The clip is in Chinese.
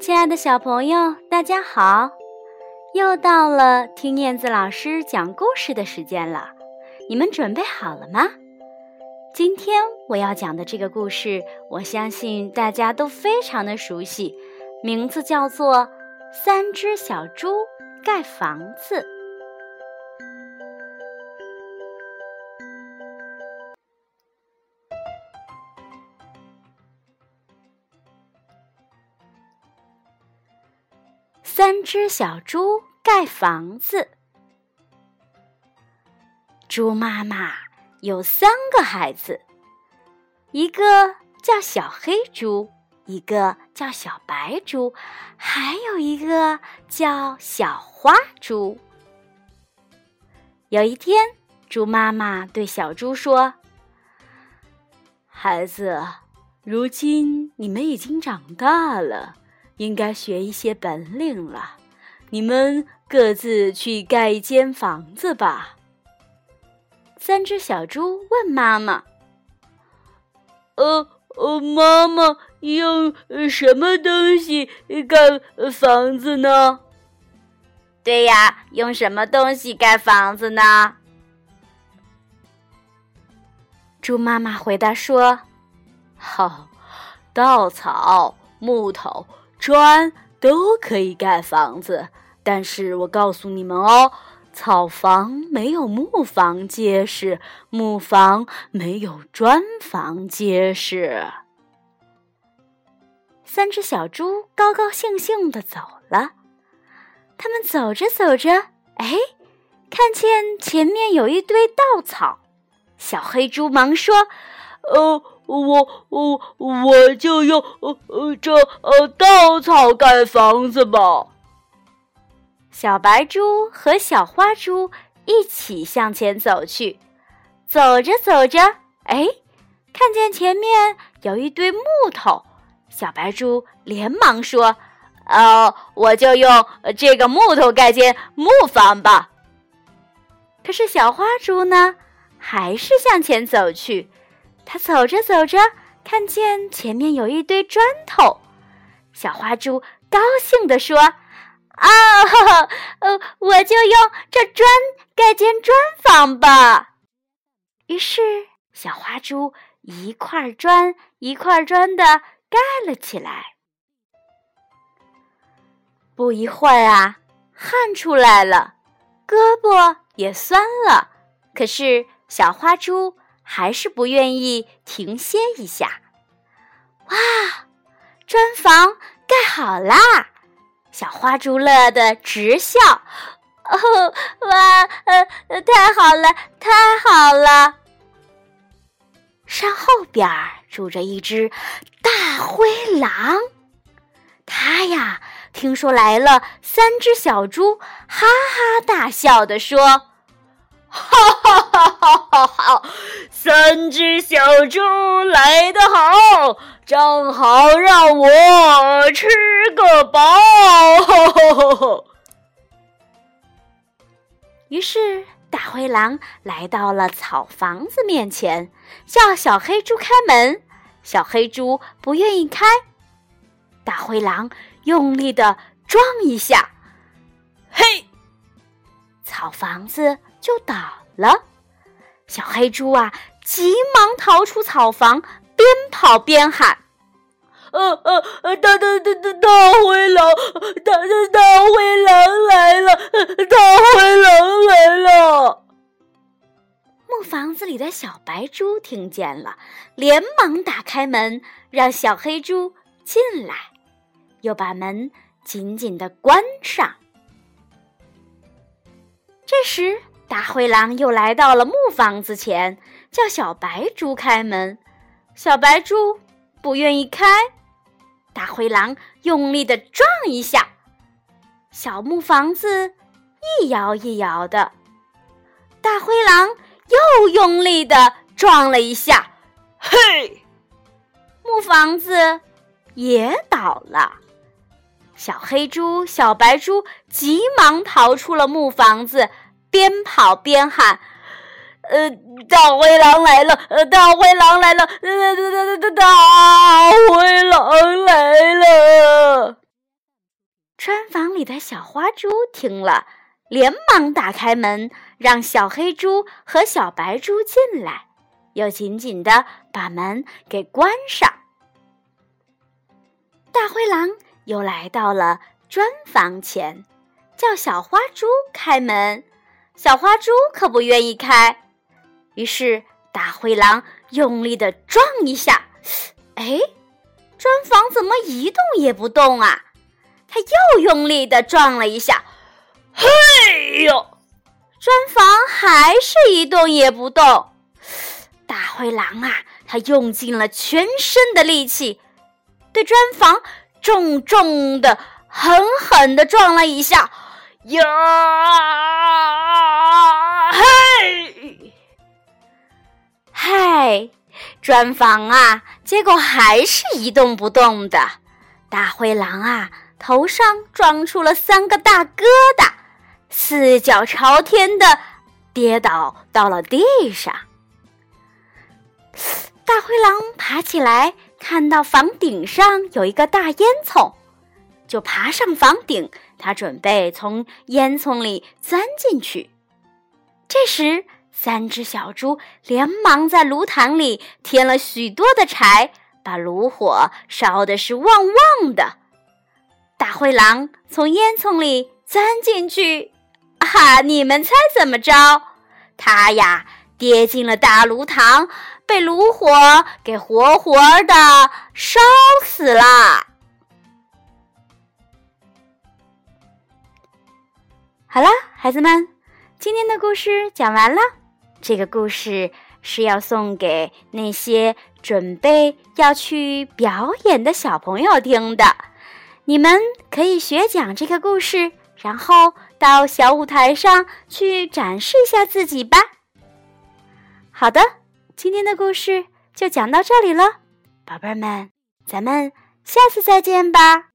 亲爱的小朋友，大家好！又到了听燕子老师讲故事的时间了，你们准备好了吗？今天我要讲的这个故事，我相信大家都非常的熟悉，名字叫做《三只小猪盖房子》。三只小猪盖房子。猪妈妈有三个孩子，一个叫小黑猪，一个叫小白猪，还有一个叫小花猪。有一天，猪妈妈对小猪说：“孩子，如今你们已经长大了。”应该学一些本领了，你们各自去盖一间房子吧。三只小猪问妈妈：“呃呃，妈妈用什么东西盖房子呢？”“对呀，用什么东西盖房子呢？”猪妈妈回答说：“好，稻草、木头。”砖都可以盖房子，但是我告诉你们哦，草房没有木房结实，木房没有砖房结实。三只小猪高高兴兴的走了，他们走着走着，哎，看见前面有一堆稻草，小黑猪忙说：“呃。”我我我就用呃呃这呃稻草盖房子吧。小白猪和小花猪一起向前走去，走着走着，哎，看见前面有一堆木头，小白猪连忙说：“哦，我就用这个木头盖间木房吧。”可是小花猪呢，还是向前走去。他走着走着，看见前面有一堆砖头，小花猪高兴地说：“啊，呃，我就用这砖盖间砖房吧。”于是，小花猪一块砖一块砖的盖了起来。不一会儿啊，汗出来了，胳膊也酸了，可是小花猪。还是不愿意停歇一下。哇，砖房盖好啦！小花猪乐得直笑。哦，哇，呃，太好了，太好了！山后边住着一只大灰狼，它呀，听说来了三只小猪，哈哈大笑的说。哈哈哈哈！三只小猪来得好，正好让我吃个饱。于是，大灰狼来到了草房子面前，叫小黑猪开门。小黑猪不愿意开，大灰狼用力的撞一下，嘿，草房子。就倒了，小黑猪啊，急忙逃出草房，边跑边喊：“呃呃呃，大大大大大灰狼，大大大灰狼来了，大灰狼来了！”木房子里的小白猪听见了，连忙打开门，让小黑猪进来，又把门紧紧的关上。这时。大灰狼又来到了木房子前，叫小白猪开门。小白猪不愿意开，大灰狼用力的撞一下，小木房子一摇一摇的。大灰狼又用力的撞了一下，嘿，木房子也倒了。小黑猪、小白猪急忙逃出了木房子。边跑边喊：“呃，大灰狼来了！呃，大灰狼来了！呃，大大大大大灰狼来了！”砖房里的小花猪听了，连忙打开门，让小黑猪和小白猪进来，又紧紧的把门给关上。大灰狼又来到了砖房前，叫小花猪开门，小花猪可不愿意开，于是大灰狼用力的撞一下，哎，砖房怎么一动也不动啊？他又用力的撞了一下，嘿呦！砖房还是一动也不动。大灰狼啊，他用尽了全身的力气，对砖房重重的、狠狠的撞了一下。呀！嘿！嗨，砖房啊，结果还是一动不动的。大灰狼啊！头上撞出了三个大疙瘩，四脚朝天的跌倒到了地上。大灰狼爬起来，看到房顶上有一个大烟囱，就爬上房顶。他准备从烟囱里钻进去。这时，三只小猪连忙在炉膛里添了许多的柴，把炉火烧的是旺旺的。大灰狼从烟囱里钻进去，哈！你们猜怎么着？他呀，跌进了大炉膛，被炉火给活活的烧死了。好了，孩子们，今天的故事讲完了。这个故事是要送给那些准备要去表演的小朋友听的。你们可以学讲这个故事，然后到小舞台上去展示一下自己吧。好的，今天的故事就讲到这里了，宝贝儿们，咱们下次再见吧。